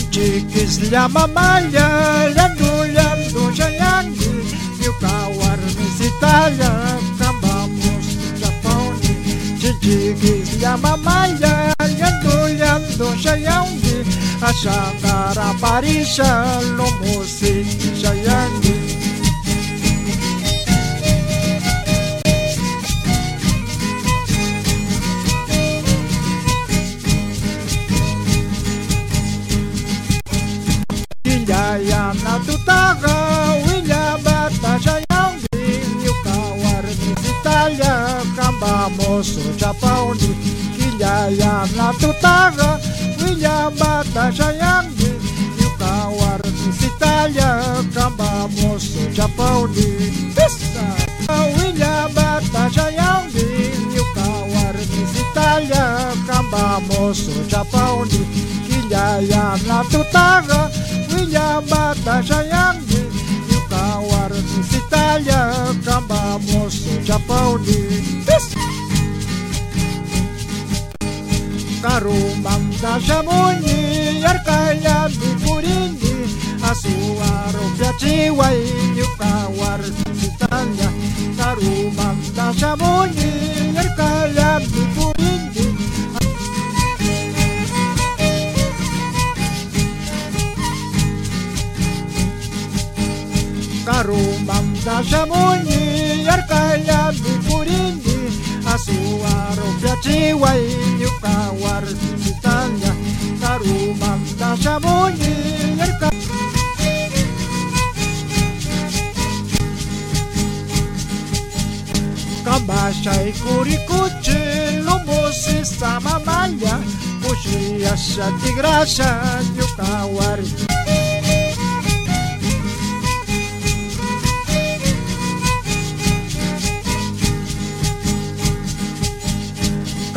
Gisla mamaya Yandu yandu shayangi Yukawar misitaya Kambamos Japoni Chichi Gisla mamaya Yandu yandu shayangi Ashandara parisha Lomusi shayangi Jaya na tutaga Willa bata shayangi Yukawar misitaya Kambamos Japoni. Pissa Willa bata shayangi Yukawar misitaya Kambamos Japoni. Jaya na tutaga Willa bata shayangi Yukawar misitaya Kambamos Japoni. Pissa Karumanda shamuni yarkaya bipurini Asuaro piachiwa yukawar sitanya Karumanda shamuni yarkaya bipurini Karumanda shamuni yarkaya bipurini Asuaro piachiwa yukawar sitanya наша мунирка. Cambascia i curicucci, l'uomo si sta mamaglia, cucina sciatti grassa, gli ucawari.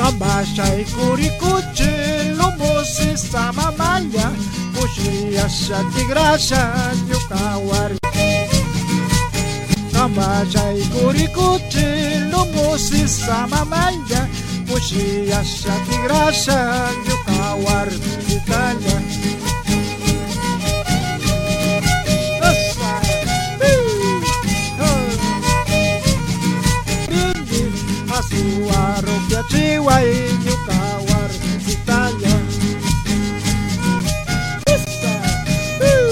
Tigrasha Yukawar Kabashai kurikuchi Lumusi sama malya Kushi asha tigrasha Yukawar Kabashai kurikuchi Lumusi sama malya Kushi asha tigrasha Yukawar Italia Asuaro parroquia Chihuahua. Uh.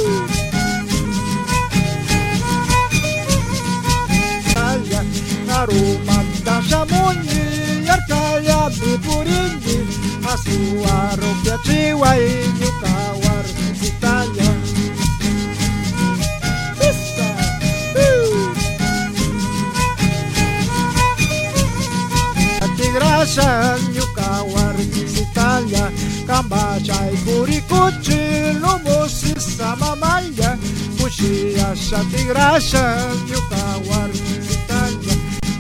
Arumanda Chamundi, Arcaia do Burindi, a sua roupa Chihuahua Tigrasha Yukawar Italia Kambachai Kurikuchi Lumusi Samamaya Kushia Shatigrasha Yukawar Italia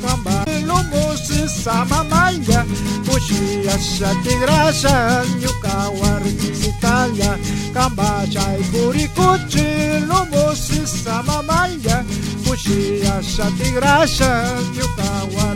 Kamba Lumusi Samamaya Kushia Shatigrasha Yukawar Italia Kambachai Kurikuchi Lumusi Samamaya Kushia Shatigrasha Yukawar